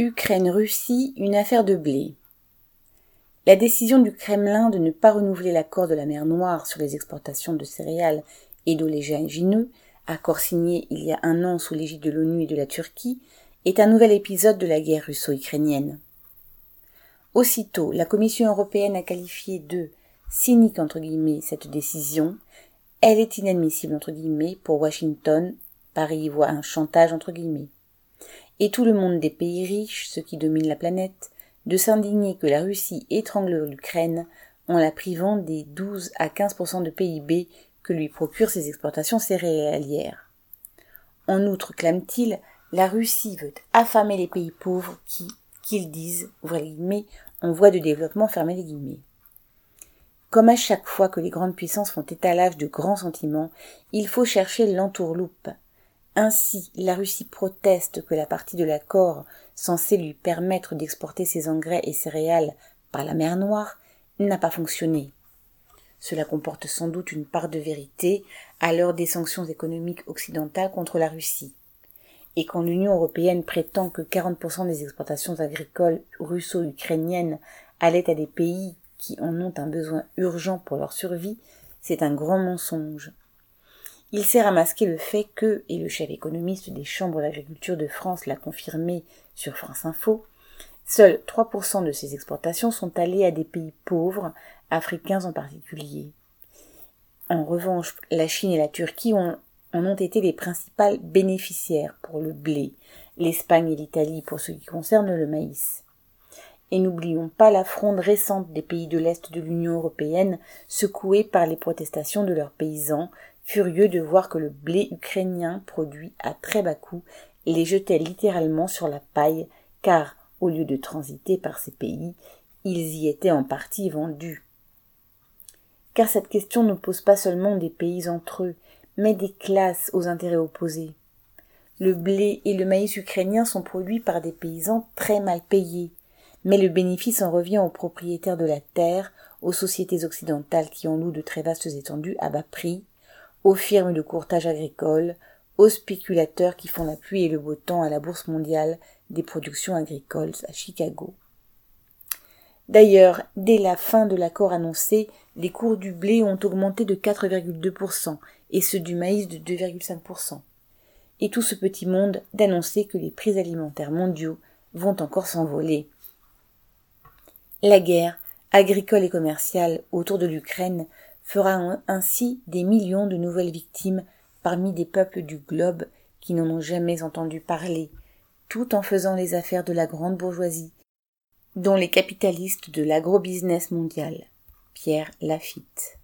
Ukraine-Russie, une affaire de blé. La décision du Kremlin de ne pas renouveler l'accord de la mer Noire sur les exportations de céréales et d'oléagineux, accord signé il y a un an sous l'égide de l'ONU et de la Turquie, est un nouvel épisode de la guerre russo-ukrainienne. Aussitôt, la Commission européenne a qualifié de cynique cette décision. Elle est inadmissible entre guillemets pour Washington. Paris voit un chantage entre guillemets et tout le monde des pays riches, ceux qui dominent la planète, de s'indigner que la Russie étrangle l'Ukraine en la privant des 12 à 15% de PIB que lui procurent ses exportations céréalières. En outre, clame-t-il, la Russie veut affamer les pays pauvres qui, qu'ils disent, guillemets, en voie de développement, fermez les guillemets. Comme à chaque fois que les grandes puissances font étalage de grands sentiments, il faut chercher l'entourloupe, ainsi, la Russie proteste que la partie de l'accord censée lui permettre d'exporter ses engrais et céréales par la mer Noire n'a pas fonctionné. Cela comporte sans doute une part de vérité à l'heure des sanctions économiques occidentales contre la Russie. Et quand l'Union européenne prétend que 40% des exportations agricoles russo-ukrainiennes allaient à des pays qui en ont un besoin urgent pour leur survie, c'est un grand mensonge. Il sert à le fait que, et le chef économiste des chambres d'agriculture de France l'a confirmé sur France Info, seuls 3% de ces exportations sont allées à des pays pauvres, africains en particulier. En revanche, la Chine et la Turquie en ont été les principales bénéficiaires pour le blé, l'Espagne et l'Italie pour ce qui concerne le maïs. Et n'oublions pas la fronde récente des pays de l'Est de l'Union européenne, secouée par les protestations de leurs paysans, furieux de voir que le blé ukrainien produit à très bas coût les jetait littéralement sur la paille, car, au lieu de transiter par ces pays, ils y étaient en partie vendus. Car cette question ne pose pas seulement des pays entre eux, mais des classes aux intérêts opposés. Le blé et le maïs ukrainiens sont produits par des paysans très mal payés, mais le bénéfice en revient aux propriétaires de la terre, aux sociétés occidentales qui en louent de très vastes étendues à bas prix, aux firmes de courtage agricole, aux spéculateurs qui font la pluie et le beau temps à la bourse mondiale des productions agricoles à Chicago. D'ailleurs, dès la fin de l'accord annoncé, les cours du blé ont augmenté de 4,2% et ceux du maïs de 2,5%. Et tout ce petit monde d'annoncer que les prix alimentaires mondiaux vont encore s'envoler. La guerre, agricole et commerciale, autour de l'Ukraine fera ainsi des millions de nouvelles victimes parmi des peuples du globe qui n'en ont jamais entendu parler, tout en faisant les affaires de la grande bourgeoisie, dont les capitalistes de l'agrobusiness mondial. Pierre Lafitte.